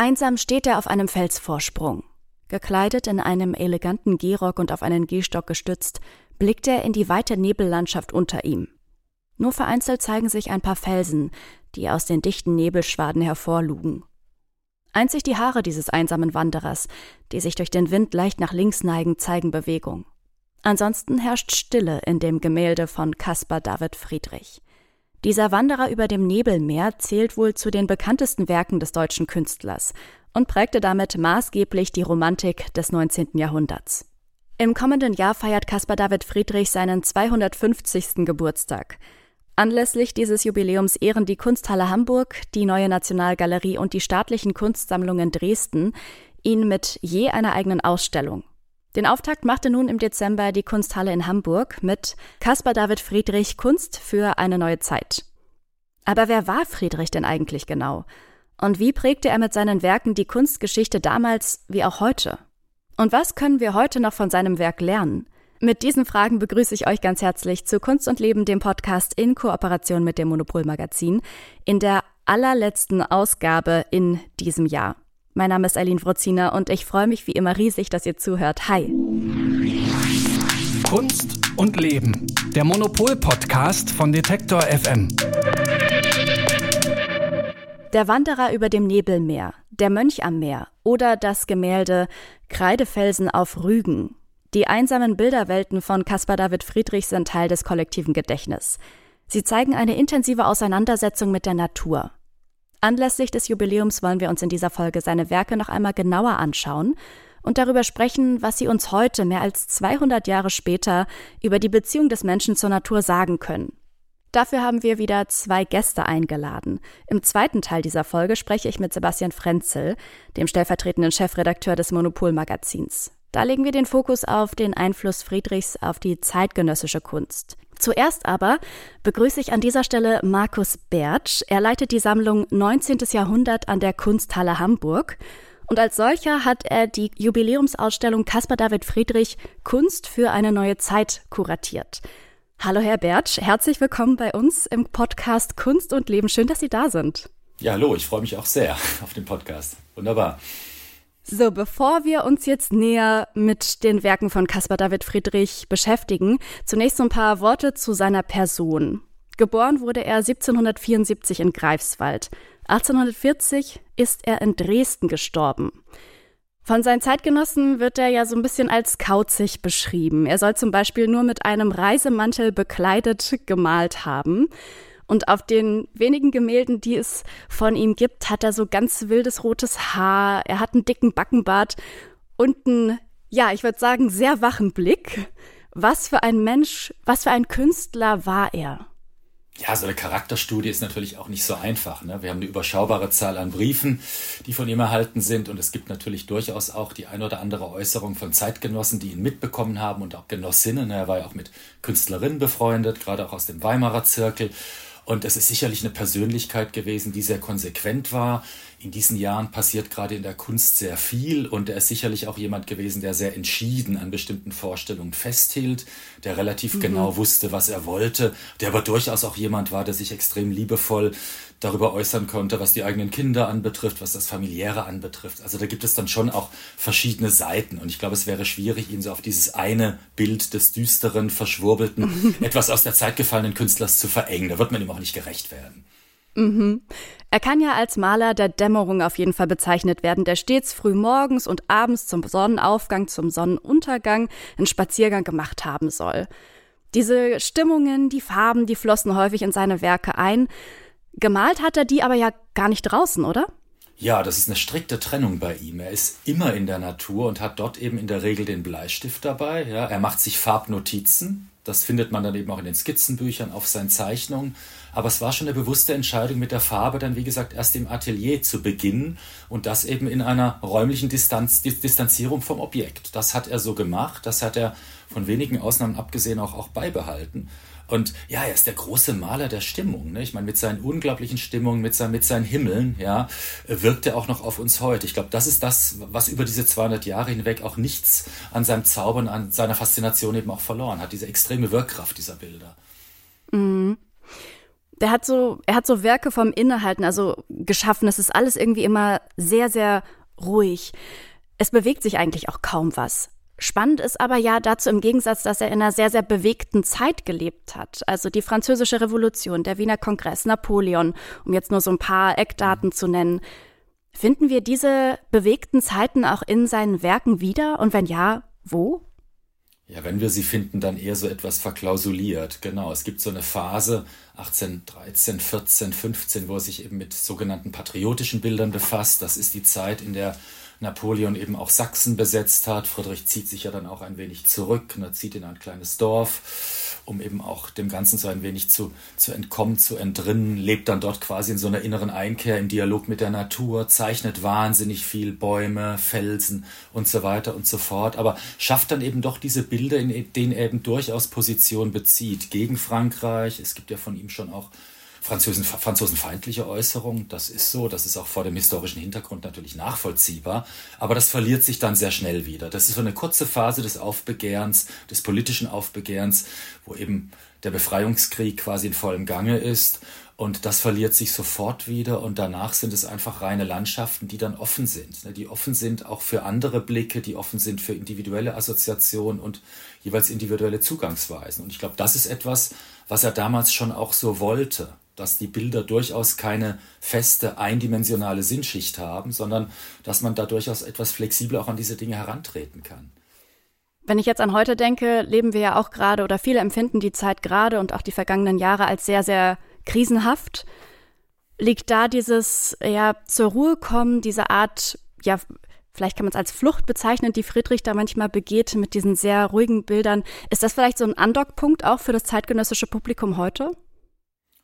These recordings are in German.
Einsam steht er auf einem Felsvorsprung. Gekleidet in einem eleganten Gehrock und auf einen Gehstock gestützt, blickt er in die weite Nebellandschaft unter ihm. Nur vereinzelt zeigen sich ein paar Felsen, die aus den dichten Nebelschwaden hervorlugen. Einzig die Haare dieses einsamen Wanderers, die sich durch den Wind leicht nach links neigen, zeigen Bewegung. Ansonsten herrscht Stille in dem Gemälde von Caspar David Friedrich. Dieser Wanderer über dem Nebelmeer zählt wohl zu den bekanntesten Werken des deutschen Künstlers und prägte damit maßgeblich die Romantik des 19. Jahrhunderts. Im kommenden Jahr feiert Caspar David Friedrich seinen 250. Geburtstag. Anlässlich dieses Jubiläums ehren die Kunsthalle Hamburg, die Neue Nationalgalerie und die staatlichen Kunstsammlungen Dresden ihn mit je einer eigenen Ausstellung. Den Auftakt machte nun im Dezember die Kunsthalle in Hamburg mit Caspar David Friedrich Kunst für eine neue Zeit. Aber wer war Friedrich denn eigentlich genau? Und wie prägte er mit seinen Werken die Kunstgeschichte damals wie auch heute? Und was können wir heute noch von seinem Werk lernen? Mit diesen Fragen begrüße ich euch ganz herzlich zu Kunst und Leben, dem Podcast in Kooperation mit dem Monopol Magazin, in der allerletzten Ausgabe in diesem Jahr. Mein Name ist Eileen Wrozina und ich freue mich wie immer riesig, dass ihr zuhört. Hi. Kunst und Leben. Der Monopol-Podcast von Detektor FM. Der Wanderer über dem Nebelmeer, der Mönch am Meer oder das Gemälde Kreidefelsen auf Rügen. Die einsamen Bilderwelten von Caspar David Friedrich sind Teil des kollektiven Gedächtnisses. Sie zeigen eine intensive Auseinandersetzung mit der Natur. Anlässlich des Jubiläums wollen wir uns in dieser Folge seine Werke noch einmal genauer anschauen und darüber sprechen, was sie uns heute, mehr als 200 Jahre später, über die Beziehung des Menschen zur Natur sagen können. Dafür haben wir wieder zwei Gäste eingeladen. Im zweiten Teil dieser Folge spreche ich mit Sebastian Frenzel, dem stellvertretenden Chefredakteur des Monopol-Magazins. Da legen wir den Fokus auf den Einfluss Friedrichs auf die zeitgenössische Kunst. Zuerst aber begrüße ich an dieser Stelle Markus Bertsch. Er leitet die Sammlung 19. Jahrhundert an der Kunsthalle Hamburg. Und als solcher hat er die Jubiläumsausstellung Caspar David Friedrich Kunst für eine neue Zeit kuratiert. Hallo Herr Bertsch, herzlich willkommen bei uns im Podcast Kunst und Leben. Schön, dass Sie da sind. Ja, hallo, ich freue mich auch sehr auf den Podcast. Wunderbar. So, bevor wir uns jetzt näher mit den Werken von Caspar David Friedrich beschäftigen, zunächst so ein paar Worte zu seiner Person. Geboren wurde er 1774 in Greifswald. 1840 ist er in Dresden gestorben. Von seinen Zeitgenossen wird er ja so ein bisschen als kauzig beschrieben. Er soll zum Beispiel nur mit einem Reisemantel bekleidet gemalt haben. Und auf den wenigen Gemälden, die es von ihm gibt, hat er so ganz wildes rotes Haar, er hat einen dicken Backenbart und einen, ja, ich würde sagen, sehr wachen Blick. Was für ein Mensch, was für ein Künstler war er? Ja, so eine Charakterstudie ist natürlich auch nicht so einfach. Ne? Wir haben eine überschaubare Zahl an Briefen, die von ihm erhalten sind. Und es gibt natürlich durchaus auch die ein oder andere Äußerung von Zeitgenossen, die ihn mitbekommen haben und auch Genossinnen. Er war ja auch mit Künstlerinnen befreundet, gerade auch aus dem Weimarer Zirkel. Und es ist sicherlich eine Persönlichkeit gewesen, die sehr konsequent war. In diesen Jahren passiert gerade in der Kunst sehr viel und er ist sicherlich auch jemand gewesen, der sehr entschieden an bestimmten Vorstellungen festhielt, der relativ mhm. genau wusste, was er wollte, der aber durchaus auch jemand war, der sich extrem liebevoll darüber äußern konnte, was die eigenen Kinder anbetrifft, was das familiäre anbetrifft. Also da gibt es dann schon auch verschiedene Seiten und ich glaube, es wäre schwierig, ihn so auf dieses eine Bild des düsteren, verschwurbelten, etwas aus der Zeit gefallenen Künstlers zu verengen. Da wird man ihm auch nicht gerecht werden. Mhm. Er kann ja als Maler der Dämmerung auf jeden Fall bezeichnet werden, der stets früh morgens und abends zum Sonnenaufgang, zum Sonnenuntergang einen Spaziergang gemacht haben soll. Diese Stimmungen, die Farben, die flossen häufig in seine Werke ein. Gemalt hat er die aber ja gar nicht draußen, oder? Ja, das ist eine strikte Trennung bei ihm. Er ist immer in der Natur und hat dort eben in der Regel den Bleistift dabei. Ja, er macht sich Farbnotizen. Das findet man dann eben auch in den Skizzenbüchern auf seinen Zeichnungen. Aber es war schon eine bewusste Entscheidung mit der Farbe dann, wie gesagt, erst im Atelier zu beginnen und das eben in einer räumlichen Distanz, Distanzierung vom Objekt. Das hat er so gemacht, das hat er von wenigen Ausnahmen abgesehen auch, auch beibehalten. Und ja, er ist der große Maler der Stimmung. Ne? Ich meine, mit seinen unglaublichen Stimmungen, mit, sein, mit seinen Himmeln, ja, wirkt er auch noch auf uns heute. Ich glaube, das ist das, was über diese 200 Jahre hinweg auch nichts an seinem Zauber und an seiner Faszination eben auch verloren hat. Diese extreme Wirkkraft dieser Bilder. Mhm. Der hat so, er hat so Werke vom Innehalten, also geschaffen. Es ist alles irgendwie immer sehr, sehr ruhig. Es bewegt sich eigentlich auch kaum was. Spannend ist aber ja dazu im Gegensatz, dass er in einer sehr, sehr bewegten Zeit gelebt hat. Also die Französische Revolution, der Wiener Kongress, Napoleon, um jetzt nur so ein paar Eckdaten zu nennen. Finden wir diese bewegten Zeiten auch in seinen Werken wieder? Und wenn ja, wo? Ja, wenn wir sie finden, dann eher so etwas verklausuliert. Genau, es gibt so eine Phase 1813, 14, 15, wo er sich eben mit sogenannten patriotischen Bildern befasst. Das ist die Zeit, in der Napoleon eben auch Sachsen besetzt hat. Friedrich zieht sich ja dann auch ein wenig zurück, ne, zieht in ein kleines Dorf, um eben auch dem Ganzen so ein wenig zu, zu entkommen, zu entrinnen, lebt dann dort quasi in so einer inneren Einkehr im Dialog mit der Natur, zeichnet wahnsinnig viel Bäume, Felsen und so weiter und so fort, aber schafft dann eben doch diese Bilder, in denen er eben durchaus Position bezieht gegen Frankreich. Es gibt ja von ihm schon auch Franzosen, franzosenfeindliche Äußerung. Das ist so. Das ist auch vor dem historischen Hintergrund natürlich nachvollziehbar. Aber das verliert sich dann sehr schnell wieder. Das ist so eine kurze Phase des Aufbegehrens, des politischen Aufbegehrens, wo eben der Befreiungskrieg quasi in vollem Gange ist. Und das verliert sich sofort wieder. Und danach sind es einfach reine Landschaften, die dann offen sind. Ne, die offen sind auch für andere Blicke, die offen sind für individuelle Assoziationen und jeweils individuelle Zugangsweisen. Und ich glaube, das ist etwas, was er damals schon auch so wollte dass die Bilder durchaus keine feste, eindimensionale Sinnschicht haben, sondern dass man da durchaus etwas flexibel auch an diese Dinge herantreten kann. Wenn ich jetzt an heute denke, leben wir ja auch gerade oder viele empfinden die Zeit gerade und auch die vergangenen Jahre als sehr, sehr krisenhaft. Liegt da dieses ja zur Ruhe kommen, diese Art, ja, vielleicht kann man es als Flucht bezeichnen, die Friedrich da manchmal begeht mit diesen sehr ruhigen Bildern. Ist das vielleicht so ein Andockpunkt auch für das zeitgenössische Publikum heute?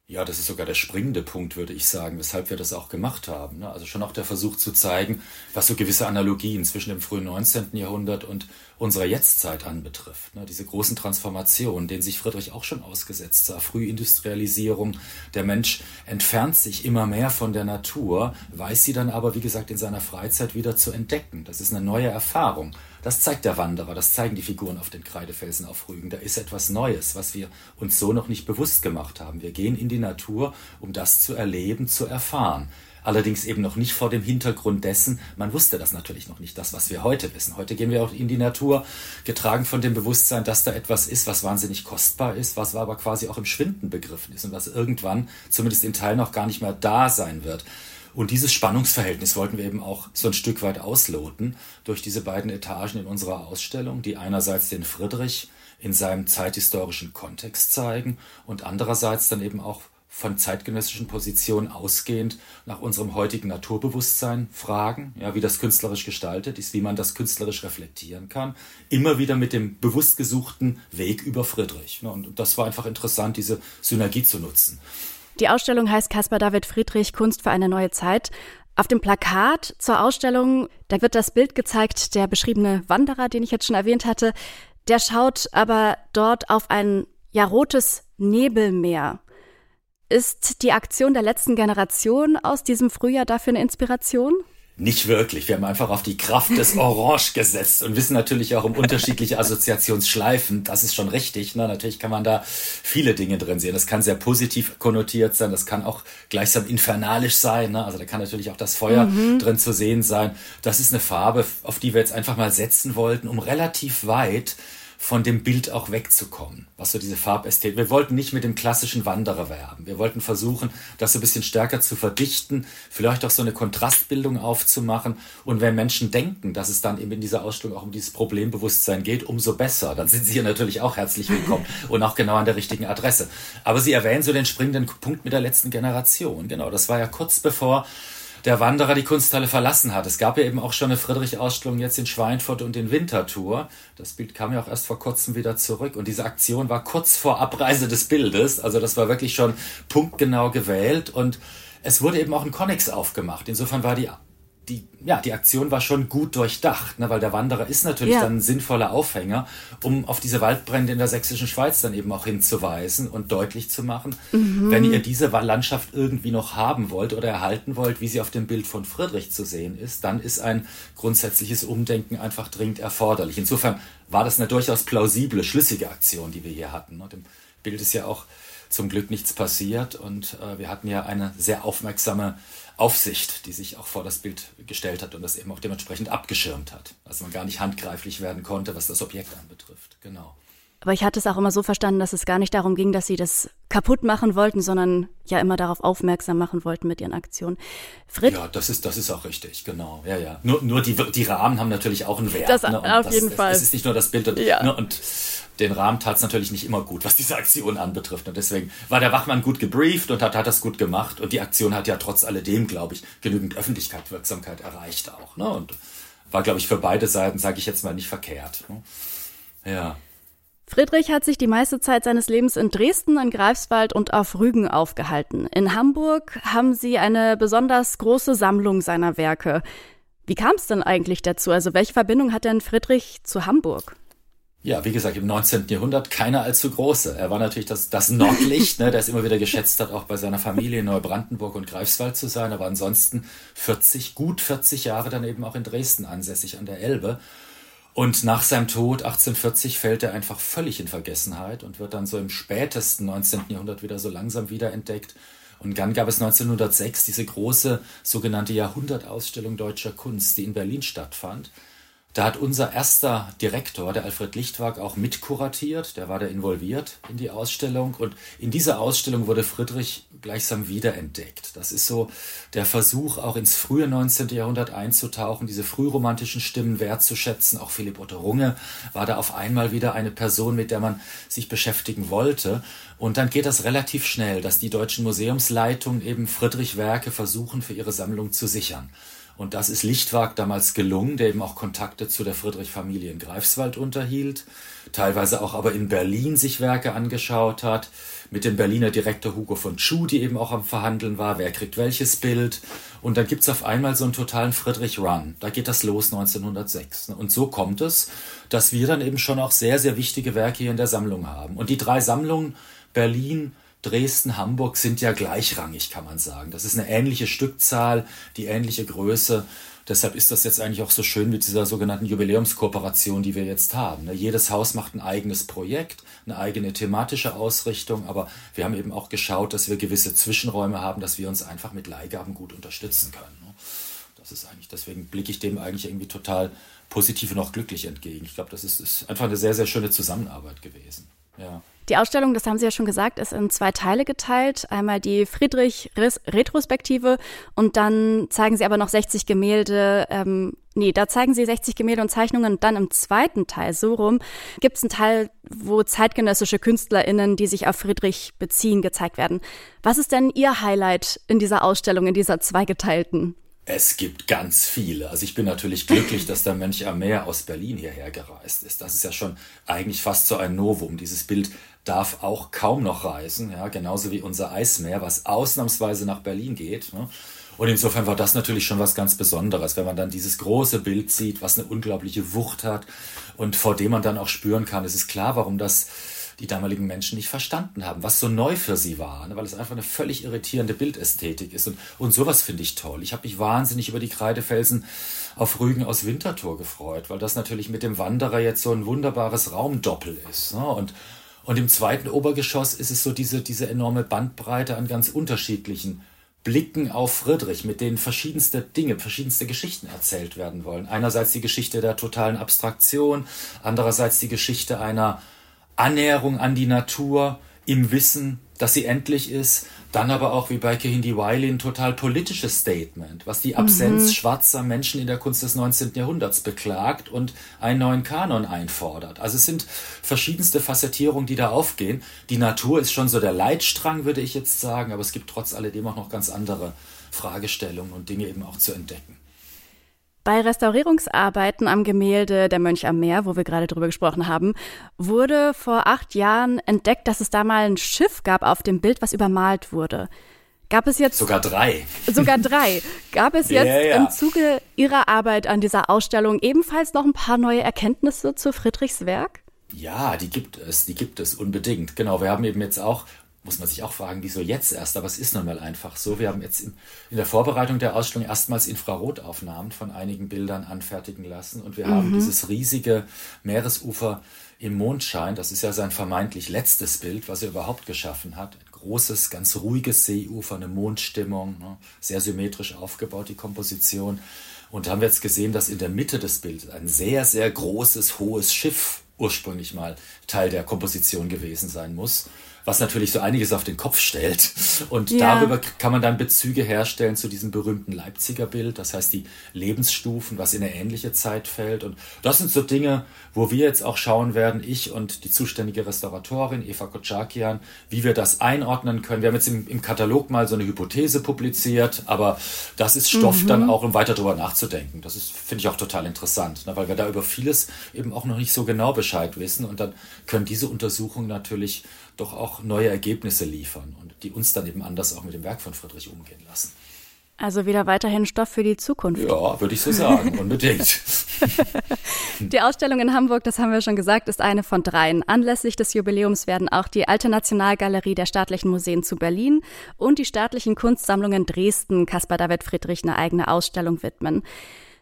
Ja, das ist sogar der springende Punkt, würde ich sagen, weshalb wir das auch gemacht haben. Ne? Also schon auch der Versuch zu zeigen, was so gewisse Analogien zwischen dem frühen 19. Jahrhundert und unserer Jetztzeit anbetrifft. Ne? Diese großen Transformationen, denen sich Friedrich auch schon ausgesetzt sah. Frühindustrialisierung, der Mensch entfernt sich immer mehr von der Natur, weiß sie dann aber, wie gesagt, in seiner Freizeit wieder zu entdecken. Das ist eine neue Erfahrung. Das zeigt der Wanderer, das zeigen die Figuren auf den Kreidefelsen auf Rügen. Da ist etwas Neues, was wir uns so noch nicht bewusst gemacht haben. Wir gehen in die Natur, um das zu erleben, zu erfahren. Allerdings eben noch nicht vor dem Hintergrund dessen, man wusste das natürlich noch nicht, das, was wir heute wissen. Heute gehen wir auch in die Natur, getragen von dem Bewusstsein, dass da etwas ist, was wahnsinnig kostbar ist, was aber quasi auch im Schwinden begriffen ist und was irgendwann, zumindest in Teilen, auch gar nicht mehr da sein wird. Und dieses Spannungsverhältnis wollten wir eben auch so ein Stück weit ausloten durch diese beiden Etagen in unserer Ausstellung, die einerseits den Friedrich in seinem zeithistorischen Kontext zeigen und andererseits dann eben auch von zeitgenössischen Positionen ausgehend nach unserem heutigen Naturbewusstsein fragen, ja, wie das künstlerisch gestaltet ist, wie man das künstlerisch reflektieren kann, immer wieder mit dem bewusst gesuchten Weg über Friedrich. Und das war einfach interessant, diese Synergie zu nutzen. Die Ausstellung heißt Caspar David Friedrich Kunst für eine neue Zeit. Auf dem Plakat zur Ausstellung, da wird das Bild gezeigt, der beschriebene Wanderer, den ich jetzt schon erwähnt hatte, der schaut aber dort auf ein ja rotes Nebelmeer. Ist die Aktion der letzten Generation aus diesem Frühjahr dafür eine Inspiration? Nicht wirklich. Wir haben einfach auf die Kraft des Orange gesetzt und wissen natürlich auch um unterschiedliche Assoziationsschleifen. Das ist schon richtig. Ne? Natürlich kann man da viele Dinge drin sehen. Das kann sehr positiv konnotiert sein. Das kann auch gleichsam infernalisch sein. Ne? Also da kann natürlich auch das Feuer mhm. drin zu sehen sein. Das ist eine Farbe, auf die wir jetzt einfach mal setzen wollten, um relativ weit von dem Bild auch wegzukommen, was so diese Farbästhetik. Wir wollten nicht mit dem klassischen Wanderer werben. Wir wollten versuchen, das so ein bisschen stärker zu verdichten, vielleicht auch so eine Kontrastbildung aufzumachen. Und wenn Menschen denken, dass es dann eben in dieser Ausstellung auch um dieses Problembewusstsein geht, umso besser. Dann sind sie hier natürlich auch herzlich willkommen und auch genau an der richtigen Adresse. Aber Sie erwähnen so den springenden Punkt mit der letzten Generation. Genau, das war ja kurz bevor der Wanderer die Kunsthalle verlassen hat. Es gab ja eben auch schon eine Friedrich-Ausstellung jetzt in Schweinfurt und in Winterthur. Das Bild kam ja auch erst vor kurzem wieder zurück und diese Aktion war kurz vor Abreise des Bildes. Also das war wirklich schon punktgenau gewählt und es wurde eben auch ein Konnex aufgemacht. Insofern war die die, ja, die Aktion war schon gut durchdacht, ne, weil der Wanderer ist natürlich ja. dann ein sinnvoller Aufhänger, um auf diese Waldbrände in der sächsischen Schweiz dann eben auch hinzuweisen und deutlich zu machen, mhm. wenn ihr diese Landschaft irgendwie noch haben wollt oder erhalten wollt, wie sie auf dem Bild von Friedrich zu sehen ist, dann ist ein grundsätzliches Umdenken einfach dringend erforderlich. Insofern war das eine durchaus plausible, schlüssige Aktion, die wir hier hatten. Ne. Dem Bild ist ja auch zum Glück nichts passiert und äh, wir hatten ja eine sehr aufmerksame Aufsicht, die sich auch vor das Bild gestellt hat und das eben auch dementsprechend abgeschirmt hat. Also man gar nicht handgreiflich werden konnte, was das Objekt anbetrifft. Genau. Aber ich hatte es auch immer so verstanden, dass es gar nicht darum ging, dass sie das kaputt machen wollten, sondern ja immer darauf aufmerksam machen wollten mit ihren Aktionen. Frit ja, das ist, das ist auch richtig, genau. Ja, ja. Nur, nur die, die Rahmen haben natürlich auch einen Wert. Das ne? auf das, jeden es, Fall. Es ist nicht nur das Bild und, ja. ne? und den Rahmen tat es natürlich nicht immer gut, was diese Aktion anbetrifft. Und deswegen war der Wachmann gut gebrieft und hat, hat das gut gemacht. Und die Aktion hat ja trotz alledem, glaube ich, genügend Öffentlichkeit, Wirksamkeit erreicht auch. Ne? Und war, glaube ich, für beide Seiten, sage ich jetzt mal, nicht verkehrt. Ne? Ja. Friedrich hat sich die meiste Zeit seines Lebens in Dresden, in Greifswald und auf Rügen aufgehalten. In Hamburg haben sie eine besonders große Sammlung seiner Werke. Wie kam es denn eigentlich dazu? Also welche Verbindung hat denn Friedrich zu Hamburg? Ja, wie gesagt, im 19. Jahrhundert keine allzu große. Er war natürlich das, das Nordlicht, ne, der es immer wieder geschätzt hat, auch bei seiner Familie in Neubrandenburg und Greifswald zu sein, aber ansonsten 40, gut 40 Jahre dann eben auch in Dresden ansässig an der Elbe. Und nach seinem Tod 1840 fällt er einfach völlig in Vergessenheit und wird dann so im spätesten 19. Jahrhundert wieder so langsam wiederentdeckt. Und dann gab es 1906 diese große sogenannte Jahrhundertausstellung deutscher Kunst, die in Berlin stattfand. Da hat unser erster Direktor, der Alfred Lichtwag, auch mitkuratiert. Der war da involviert in die Ausstellung. Und in dieser Ausstellung wurde Friedrich gleichsam wiederentdeckt. Das ist so der Versuch, auch ins frühe 19. Jahrhundert einzutauchen, diese frühromantischen Stimmen wertzuschätzen. Auch Philipp Otto Runge war da auf einmal wieder eine Person, mit der man sich beschäftigen wollte. Und dann geht das relativ schnell, dass die deutschen Museumsleitungen eben Friedrich Werke versuchen, für ihre Sammlung zu sichern. Und das ist Lichtwag damals gelungen, der eben auch Kontakte zu der Friedrich-Familie in Greifswald unterhielt, teilweise auch aber in Berlin sich Werke angeschaut hat, mit dem Berliner Direktor Hugo von Tschu, die eben auch am Verhandeln war, wer kriegt welches Bild. Und dann gibt's auf einmal so einen totalen Friedrich-Run. Da geht das los 1906. Und so kommt es, dass wir dann eben schon auch sehr, sehr wichtige Werke hier in der Sammlung haben. Und die drei Sammlungen, Berlin, Dresden, Hamburg sind ja gleichrangig, kann man sagen. Das ist eine ähnliche Stückzahl, die ähnliche Größe. Deshalb ist das jetzt eigentlich auch so schön mit dieser sogenannten Jubiläumskooperation, die wir jetzt haben. Ne? Jedes Haus macht ein eigenes Projekt, eine eigene thematische Ausrichtung, aber wir haben eben auch geschaut, dass wir gewisse Zwischenräume haben, dass wir uns einfach mit Leihgaben gut unterstützen können. Ne? Das ist eigentlich, deswegen blicke ich dem eigentlich irgendwie total positiv und auch glücklich entgegen. Ich glaube, das ist, ist einfach eine sehr, sehr schöne Zusammenarbeit gewesen. Ja. Die Ausstellung, das haben Sie ja schon gesagt, ist in zwei Teile geteilt. Einmal die Friedrich-Retrospektive und dann zeigen Sie aber noch 60 Gemälde. Ähm, nee, da zeigen Sie 60 Gemälde und Zeichnungen und dann im zweiten Teil, so rum, gibt es einen Teil, wo zeitgenössische KünstlerInnen, die sich auf Friedrich beziehen, gezeigt werden. Was ist denn Ihr Highlight in dieser Ausstellung, in dieser zweigeteilten? Es gibt ganz viele. Also ich bin natürlich glücklich, dass der Mönch am Meer aus Berlin hierher gereist ist. Das ist ja schon eigentlich fast so ein Novum. Dieses Bild darf auch kaum noch reisen, ja, genauso wie unser Eismeer, was ausnahmsweise nach Berlin geht. Ne? Und insofern war das natürlich schon was ganz Besonderes, wenn man dann dieses große Bild sieht, was eine unglaubliche Wucht hat und vor dem man dann auch spüren kann. Es ist klar, warum das die damaligen Menschen nicht verstanden haben, was so neu für sie war, ne? weil es einfach eine völlig irritierende Bildästhetik ist. Und, und sowas finde ich toll. Ich habe mich wahnsinnig über die Kreidefelsen auf Rügen aus Winterthur gefreut, weil das natürlich mit dem Wanderer jetzt so ein wunderbares Raumdoppel ist. Ne? Und, und im zweiten Obergeschoss ist es so diese, diese enorme Bandbreite an ganz unterschiedlichen Blicken auf Friedrich, mit denen verschiedenste Dinge, verschiedenste Geschichten erzählt werden wollen. Einerseits die Geschichte der totalen Abstraktion, andererseits die Geschichte einer Annäherung an die Natur im Wissen, dass sie endlich ist, dann aber auch wie bei Kehindi Wiley ein total politisches Statement, was die Absenz mhm. schwarzer Menschen in der Kunst des 19. Jahrhunderts beklagt und einen neuen Kanon einfordert. Also es sind verschiedenste Facettierungen, die da aufgehen. Die Natur ist schon so der Leitstrang, würde ich jetzt sagen, aber es gibt trotz alledem auch noch ganz andere Fragestellungen und Dinge eben auch zu entdecken. Bei Restaurierungsarbeiten am Gemälde Der Mönch am Meer, wo wir gerade drüber gesprochen haben, wurde vor acht Jahren entdeckt, dass es da mal ein Schiff gab auf dem Bild, was übermalt wurde. Gab es jetzt. Sogar drei. Sogar drei. Gab es jetzt ja, ja. im Zuge Ihrer Arbeit an dieser Ausstellung ebenfalls noch ein paar neue Erkenntnisse zu Friedrichs Werk? Ja, die gibt es, die gibt es unbedingt. Genau, wir haben eben jetzt auch muss man sich auch fragen, wieso jetzt erst? Aber es ist nun mal einfach so. Wir haben jetzt in, in der Vorbereitung der Ausstellung erstmals Infrarotaufnahmen von einigen Bildern anfertigen lassen und wir mhm. haben dieses riesige Meeresufer im Mondschein. Das ist ja sein vermeintlich letztes Bild, was er überhaupt geschaffen hat. Ein großes, ganz ruhiges Seeufer, eine Mondstimmung, ne? sehr symmetrisch aufgebaut, die Komposition. Und haben wir jetzt gesehen, dass in der Mitte des Bildes ein sehr, sehr großes, hohes Schiff ursprünglich mal Teil der Komposition gewesen sein muss was natürlich so einiges auf den Kopf stellt. Und ja. darüber kann man dann Bezüge herstellen zu diesem berühmten Leipziger Bild, das heißt die Lebensstufen, was in eine ähnliche Zeit fällt. Und das sind so Dinge, wo wir jetzt auch schauen werden, ich und die zuständige Restauratorin Eva Kotschakian, wie wir das einordnen können. Wir haben jetzt im, im Katalog mal so eine Hypothese publiziert, aber das ist Stoff mhm. dann auch, um weiter darüber nachzudenken. Das ist, finde ich auch total interessant, ne, weil wir da über vieles eben auch noch nicht so genau Bescheid wissen. Und dann können diese Untersuchungen natürlich doch auch neue Ergebnisse liefern und die uns dann eben anders auch mit dem Werk von Friedrich umgehen lassen. Also wieder weiterhin Stoff für die Zukunft. Ja, würde ich so sagen, unbedingt. die Ausstellung in Hamburg, das haben wir schon gesagt, ist eine von dreien. Anlässlich des Jubiläums werden auch die Alte Nationalgalerie der Staatlichen Museen zu Berlin und die staatlichen Kunstsammlungen Dresden Caspar David Friedrich eine eigene Ausstellung widmen.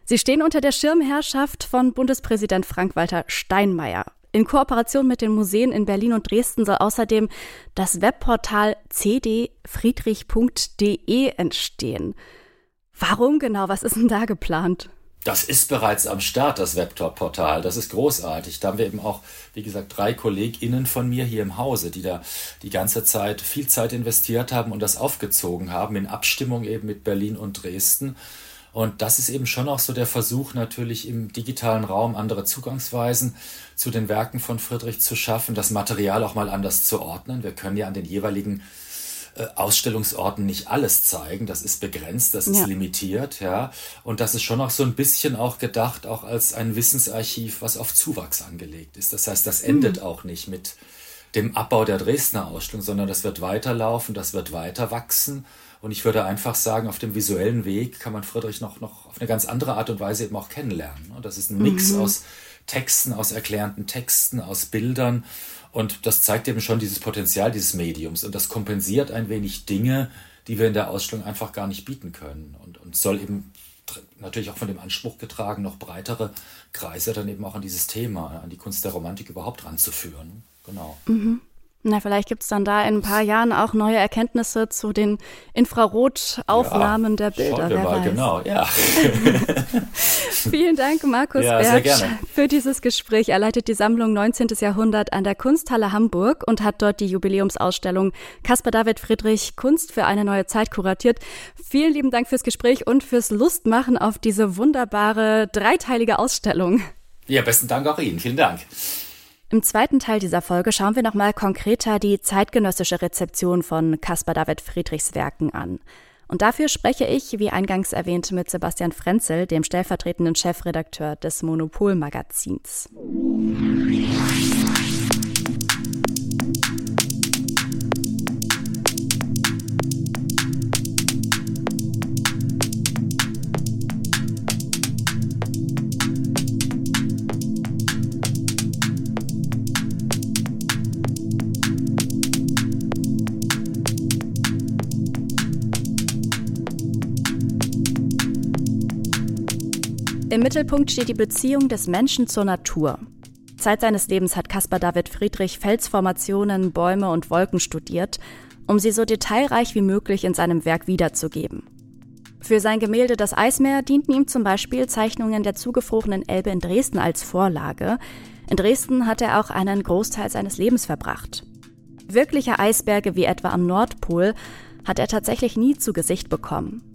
Sie stehen unter der Schirmherrschaft von Bundespräsident Frank-Walter Steinmeier. In Kooperation mit den Museen in Berlin und Dresden soll außerdem das Webportal cdfriedrich.de entstehen. Warum genau? Was ist denn da geplant? Das ist bereits am Start, das Webportal. Das ist großartig. Da haben wir eben auch, wie gesagt, drei KollegInnen von mir hier im Hause, die da die ganze Zeit viel Zeit investiert haben und das aufgezogen haben, in Abstimmung eben mit Berlin und Dresden. Und das ist eben schon auch so der Versuch, natürlich im digitalen Raum andere Zugangsweisen zu den Werken von Friedrich zu schaffen, das Material auch mal anders zu ordnen. Wir können ja an den jeweiligen äh, Ausstellungsorten nicht alles zeigen. Das ist begrenzt, das ist ja. limitiert, ja. Und das ist schon auch so ein bisschen auch gedacht, auch als ein Wissensarchiv, was auf Zuwachs angelegt ist. Das heißt, das endet mhm. auch nicht mit dem Abbau der Dresdner Ausstellung, sondern das wird weiterlaufen, das wird weiter wachsen. Und ich würde einfach sagen, auf dem visuellen Weg kann man Friedrich noch, noch auf eine ganz andere Art und Weise eben auch kennenlernen. Und das ist ein Mix mhm. aus Texten, aus erklärenden Texten, aus Bildern. Und das zeigt eben schon dieses Potenzial dieses Mediums. Und das kompensiert ein wenig Dinge, die wir in der Ausstellung einfach gar nicht bieten können. Und, und soll eben natürlich auch von dem Anspruch getragen, noch breitere Kreise dann eben auch an dieses Thema, an die Kunst der Romantik überhaupt ranzuführen. Genau. Mhm. Na, vielleicht gibt es dann da in ein paar Jahren auch neue Erkenntnisse zu den Infrarotaufnahmen ja, der Bilder. Mal, weiß. genau, ja. Vielen Dank, Markus ja, Bertsch, für dieses Gespräch. Er leitet die Sammlung 19. Jahrhundert an der Kunsthalle Hamburg und hat dort die Jubiläumsausstellung Caspar David Friedrich Kunst für eine neue Zeit kuratiert. Vielen lieben Dank fürs Gespräch und fürs Lustmachen auf diese wunderbare dreiteilige Ausstellung. Ja, besten Dank auch Ihnen. Vielen Dank. Im zweiten Teil dieser Folge schauen wir nochmal konkreter die zeitgenössische Rezeption von Caspar David Friedrichs Werken an. Und dafür spreche ich, wie eingangs erwähnt, mit Sebastian Frenzel, dem stellvertretenden Chefredakteur des Monopol-Magazins. Im Mittelpunkt steht die Beziehung des Menschen zur Natur. Zeit seines Lebens hat Caspar David Friedrich Felsformationen, Bäume und Wolken studiert, um sie so detailreich wie möglich in seinem Werk wiederzugeben. Für sein Gemälde Das Eismeer dienten ihm zum Beispiel Zeichnungen der zugefrorenen Elbe in Dresden als Vorlage. In Dresden hat er auch einen Großteil seines Lebens verbracht. Wirkliche Eisberge wie etwa am Nordpol hat er tatsächlich nie zu Gesicht bekommen.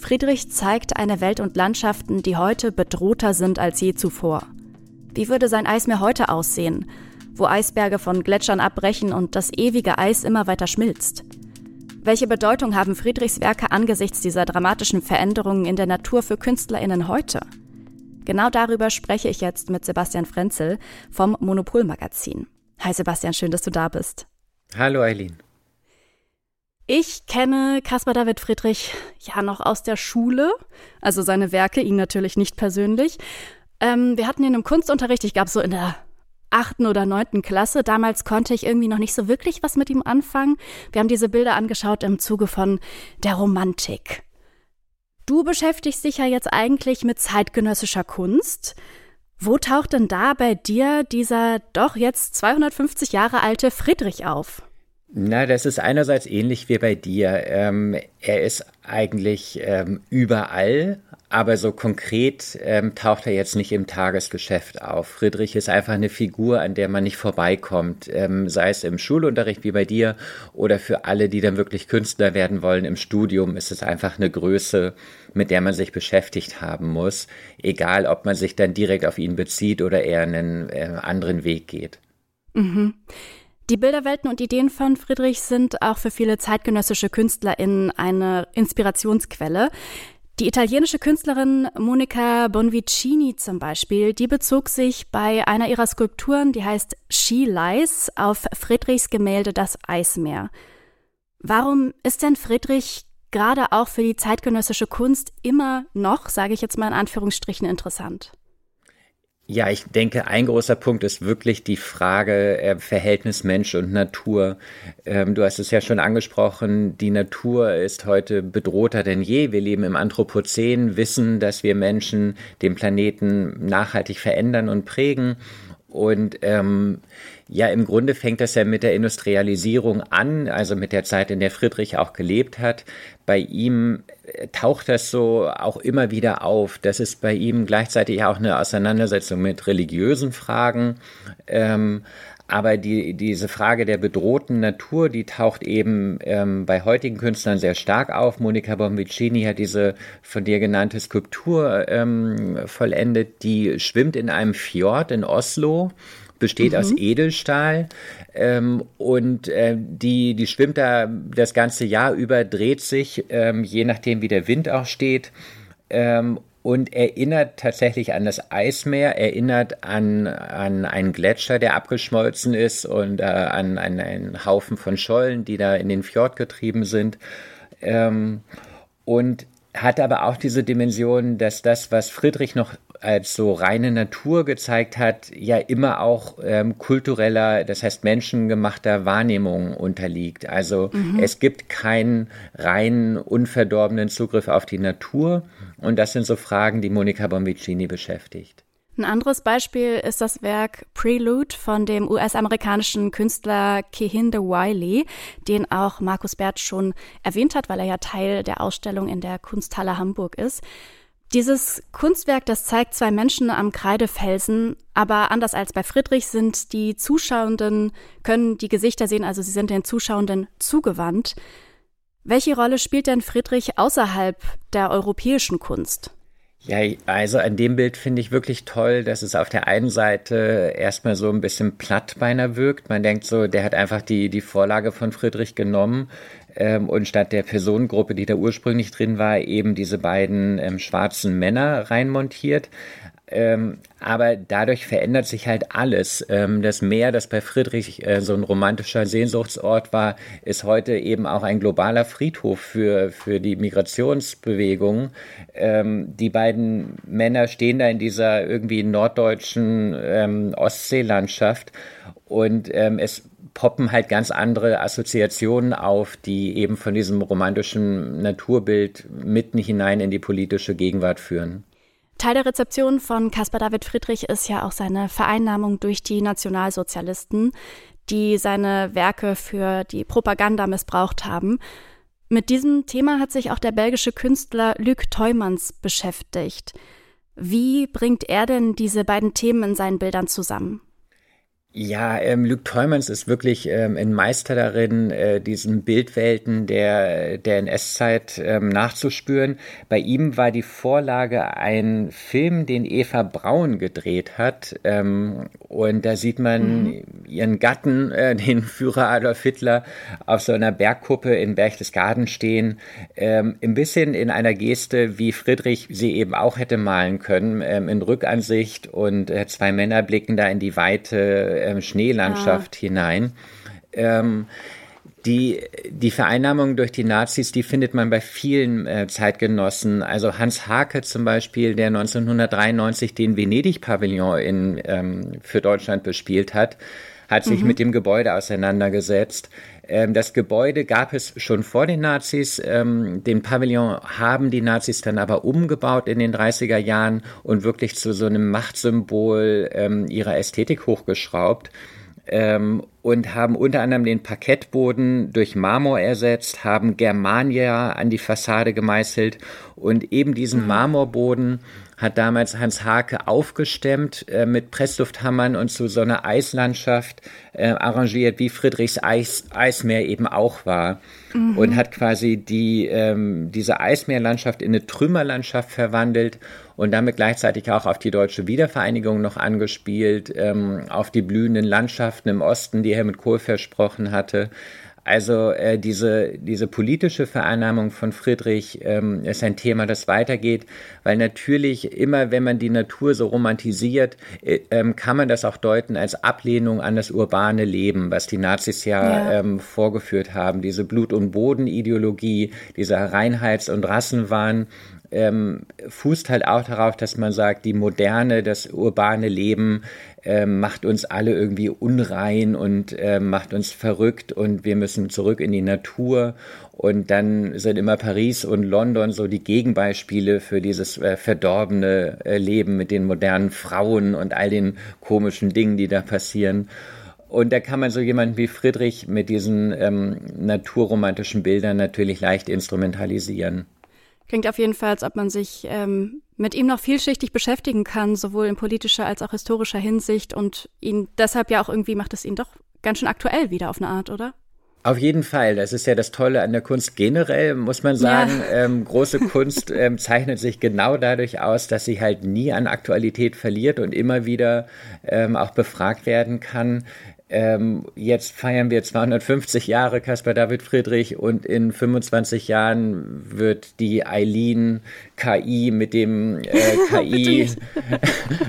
Friedrich zeigt eine Welt und Landschaften, die heute bedrohter sind als je zuvor. Wie würde sein Eismeer heute aussehen, wo Eisberge von Gletschern abbrechen und das ewige Eis immer weiter schmilzt? Welche Bedeutung haben Friedrichs Werke angesichts dieser dramatischen Veränderungen in der Natur für Künstlerinnen heute? Genau darüber spreche ich jetzt mit Sebastian Frenzel vom Monopol Magazin. Hi Sebastian, schön, dass du da bist. Hallo Eileen. Ich kenne Caspar David Friedrich ja noch aus der Schule, also seine Werke, ihn natürlich nicht persönlich. Ähm, wir hatten ihn im Kunstunterricht, ich glaube so in der achten oder neunten Klasse. Damals konnte ich irgendwie noch nicht so wirklich was mit ihm anfangen. Wir haben diese Bilder angeschaut im Zuge von der Romantik. Du beschäftigst dich ja jetzt eigentlich mit zeitgenössischer Kunst. Wo taucht denn da bei dir dieser doch jetzt 250 Jahre alte Friedrich auf? Na, das ist einerseits ähnlich wie bei dir. Ähm, er ist eigentlich ähm, überall, aber so konkret ähm, taucht er jetzt nicht im Tagesgeschäft auf. Friedrich ist einfach eine Figur, an der man nicht vorbeikommt, ähm, sei es im Schulunterricht wie bei dir oder für alle, die dann wirklich Künstler werden wollen im Studium, ist es einfach eine Größe, mit der man sich beschäftigt haben muss, egal ob man sich dann direkt auf ihn bezieht oder eher einen äh, anderen Weg geht. Mhm. Die Bilderwelten und Ideen von Friedrich sind auch für viele zeitgenössische KünstlerInnen eine Inspirationsquelle. Die italienische Künstlerin Monica Bonvicini zum Beispiel, die bezog sich bei einer ihrer Skulpturen, die heißt She Lies, auf Friedrichs Gemälde Das Eismeer. Warum ist denn Friedrich gerade auch für die zeitgenössische Kunst immer noch, sage ich jetzt mal in Anführungsstrichen, interessant? Ja, ich denke, ein großer Punkt ist wirklich die Frage äh, Verhältnis Mensch und Natur. Ähm, du hast es ja schon angesprochen, die Natur ist heute bedrohter denn je. Wir leben im Anthropozän, wissen, dass wir Menschen den Planeten nachhaltig verändern und prägen. Und ähm, ja, im Grunde fängt das ja mit der Industrialisierung an, also mit der Zeit, in der Friedrich auch gelebt hat. Bei ihm äh, taucht das so auch immer wieder auf. Das ist bei ihm gleichzeitig auch eine Auseinandersetzung mit religiösen Fragen. Ähm, aber die, diese Frage der bedrohten Natur, die taucht eben ähm, bei heutigen Künstlern sehr stark auf. Monica Bombicini hat diese von dir genannte Skulptur ähm, vollendet, die schwimmt in einem Fjord in Oslo besteht mhm. aus Edelstahl ähm, und äh, die, die schwimmt da das ganze Jahr über, dreht sich, ähm, je nachdem wie der Wind auch steht. Ähm, und erinnert tatsächlich an das Eismeer, erinnert an, an einen Gletscher, der abgeschmolzen ist und äh, an, an einen Haufen von Schollen, die da in den Fjord getrieben sind. Ähm, und hat aber auch diese Dimension, dass das, was Friedrich noch als so reine Natur gezeigt hat, ja immer auch ähm, kultureller, das heißt menschengemachter Wahrnehmung unterliegt. Also mhm. es gibt keinen rein unverdorbenen Zugriff auf die Natur. Und das sind so Fragen, die Monica Bombicini beschäftigt. Ein anderes Beispiel ist das Werk Prelude von dem US-amerikanischen Künstler Kehinde Wiley, den auch Markus Bert schon erwähnt hat, weil er ja Teil der Ausstellung in der Kunsthalle Hamburg ist. Dieses Kunstwerk, das zeigt zwei Menschen am Kreidefelsen, aber anders als bei Friedrich sind die Zuschauenden, können die Gesichter sehen, also sie sind den Zuschauenden zugewandt. Welche Rolle spielt denn Friedrich außerhalb der europäischen Kunst? Ja, also an dem Bild finde ich wirklich toll, dass es auf der einen Seite erstmal so ein bisschen platt beinahe wirkt. Man denkt so, der hat einfach die, die Vorlage von Friedrich genommen ähm, und statt der Personengruppe, die da ursprünglich drin war, eben diese beiden ähm, schwarzen Männer reinmontiert. Ähm, aber dadurch verändert sich halt alles. Ähm, das Meer, das bei Friedrich äh, so ein romantischer Sehnsuchtsort war, ist heute eben auch ein globaler Friedhof für, für die Migrationsbewegung. Ähm, die beiden Männer stehen da in dieser irgendwie norddeutschen ähm, Ostseelandschaft und ähm, es poppen halt ganz andere Assoziationen auf, die eben von diesem romantischen Naturbild mitten hinein in die politische Gegenwart führen. Teil der Rezeption von Caspar David Friedrich ist ja auch seine Vereinnahmung durch die Nationalsozialisten, die seine Werke für die Propaganda missbraucht haben. Mit diesem Thema hat sich auch der belgische Künstler Luc Teumans beschäftigt. Wie bringt er denn diese beiden Themen in seinen Bildern zusammen? Ja, ähm, Luke Teumans ist wirklich ähm, ein Meister darin, äh, diesen Bildwelten der, der NS-Zeit ähm, nachzuspüren. Bei ihm war die Vorlage ein Film, den Eva Braun gedreht hat. Ähm, und da sieht man mhm. ihren Gatten, äh, den Führer Adolf Hitler, auf so einer Bergkuppe in Berchtesgaden stehen. Ähm, ein bisschen in einer Geste, wie Friedrich sie eben auch hätte malen können, ähm, in Rückansicht. Und äh, zwei Männer blicken da in die Weite ähm, Schneelandschaft ah. hinein. Ähm, Die, die Vereinnahmung durch die Nazis, die findet man bei vielen äh, Zeitgenossen. Also Hans Hake zum Beispiel, der 1993 den Venedig-Pavillon in, ähm, für Deutschland bespielt hat, hat sich mhm. mit dem Gebäude auseinandergesetzt. Ähm, das Gebäude gab es schon vor den Nazis. Ähm, den Pavillon haben die Nazis dann aber umgebaut in den 30er Jahren und wirklich zu so einem Machtsymbol ähm, ihrer Ästhetik hochgeschraubt und haben unter anderem den Parkettboden durch Marmor ersetzt, haben Germania an die Fassade gemeißelt und eben diesen mhm. Marmorboden hat damals Hans Hake aufgestemmt äh, mit Presslufthammern und zu so einer Eislandschaft äh, arrangiert, wie Friedrichs Eis, Eismeer eben auch war. Mhm. Und hat quasi die, ähm, diese Eismeerlandschaft in eine Trümmerlandschaft verwandelt und damit gleichzeitig auch auf die deutsche Wiedervereinigung noch angespielt, ähm, auf die blühenden Landschaften im Osten, die Helmut Kohl versprochen hatte. Also äh, diese, diese politische Vereinnahmung von Friedrich ähm, ist ein Thema, das weitergeht, weil natürlich immer, wenn man die Natur so romantisiert, äh, ähm, kann man das auch deuten als Ablehnung an das urbane Leben, was die Nazis ja, ja. Ähm, vorgeführt haben. Diese Blut- und Bodenideologie, dieser Reinheits- und Rassenwahn ähm, fußt halt auch darauf, dass man sagt, die moderne, das urbane Leben äh, macht uns alle irgendwie unrein und äh, macht uns verrückt und wir müssen zurück in die Natur. Und dann sind immer Paris und London so die Gegenbeispiele für dieses äh, verdorbene äh, Leben mit den modernen Frauen und all den komischen Dingen, die da passieren. Und da kann man so jemanden wie Friedrich mit diesen ähm, naturromantischen Bildern natürlich leicht instrumentalisieren. Klingt auf jeden Fall, als ob man sich ähm, mit ihm noch vielschichtig beschäftigen kann, sowohl in politischer als auch historischer Hinsicht und ihn deshalb ja auch irgendwie macht es ihn doch ganz schön aktuell wieder auf eine Art, oder? Auf jeden Fall. Das ist ja das Tolle an der Kunst generell, muss man sagen. Ja. Ähm, große Kunst ähm, zeichnet sich genau dadurch aus, dass sie halt nie an Aktualität verliert und immer wieder ähm, auch befragt werden kann. Ähm, jetzt feiern wir 250 Jahre Caspar David Friedrich und in 25 Jahren wird die Eileen KI mit dem äh,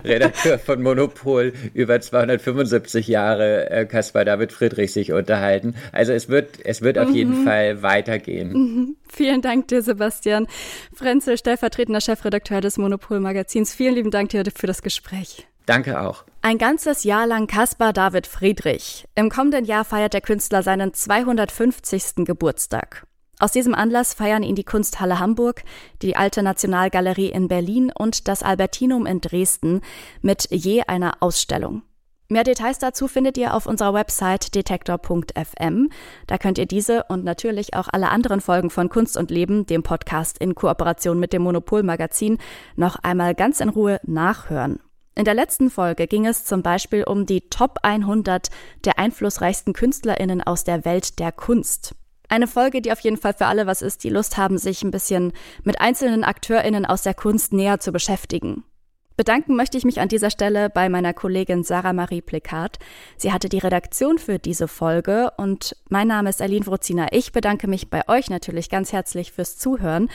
KI-Redakteur von Monopol über 275 Jahre äh, Caspar David Friedrich sich unterhalten. Also es wird, es wird mhm. auf jeden mhm. Fall weitergehen. Mhm. Vielen Dank dir, Sebastian. Frenzel, stellvertretender Chefredakteur des Monopol-Magazins. Vielen lieben Dank dir für das Gespräch. Danke auch. Ein ganzes Jahr lang Caspar David Friedrich. Im kommenden Jahr feiert der Künstler seinen 250. Geburtstag. Aus diesem Anlass feiern ihn die Kunsthalle Hamburg, die Alte Nationalgalerie in Berlin und das Albertinum in Dresden mit je einer Ausstellung. Mehr Details dazu findet ihr auf unserer Website detektor.fm. Da könnt ihr diese und natürlich auch alle anderen Folgen von Kunst und Leben, dem Podcast in Kooperation mit dem Monopol Magazin, noch einmal ganz in Ruhe nachhören. In der letzten Folge ging es zum Beispiel um die Top 100 der einflussreichsten KünstlerInnen aus der Welt der Kunst. Eine Folge, die auf jeden Fall für alle was ist, die Lust haben, sich ein bisschen mit einzelnen AkteurInnen aus der Kunst näher zu beschäftigen. Bedanken möchte ich mich an dieser Stelle bei meiner Kollegin Sarah Marie Plikat. Sie hatte die Redaktion für diese Folge und mein Name ist Aline Wruzina. Ich bedanke mich bei euch natürlich ganz herzlich fürs Zuhören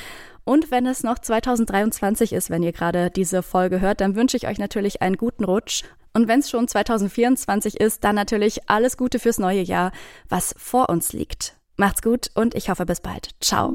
und wenn es noch 2023 ist, wenn ihr gerade diese Folge hört, dann wünsche ich euch natürlich einen guten Rutsch. Und wenn es schon 2024 ist, dann natürlich alles Gute fürs neue Jahr, was vor uns liegt. Macht's gut und ich hoffe bis bald. Ciao.